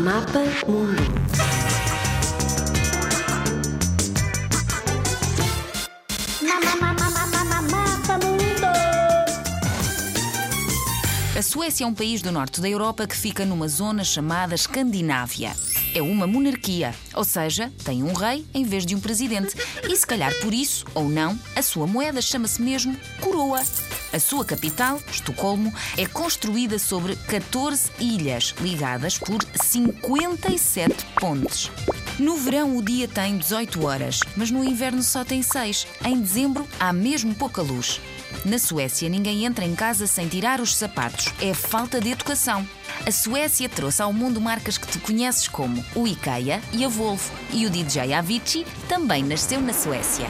Mapa Mundo. A Suécia é um país do norte da Europa que fica numa zona chamada Escandinávia. É uma monarquia, ou seja, tem um rei em vez de um presidente. E se calhar por isso, ou não, a sua moeda chama-se mesmo coroa. A sua capital, Estocolmo, é construída sobre 14 ilhas ligadas por 57 pontes. No verão o dia tem 18 horas, mas no inverno só tem 6. Em dezembro há mesmo pouca luz. Na Suécia, ninguém entra em casa sem tirar os sapatos. É falta de educação. A Suécia trouxe ao mundo marcas que tu conheces como o IKEA e a Volvo. E o DJ Avicii também nasceu na Suécia.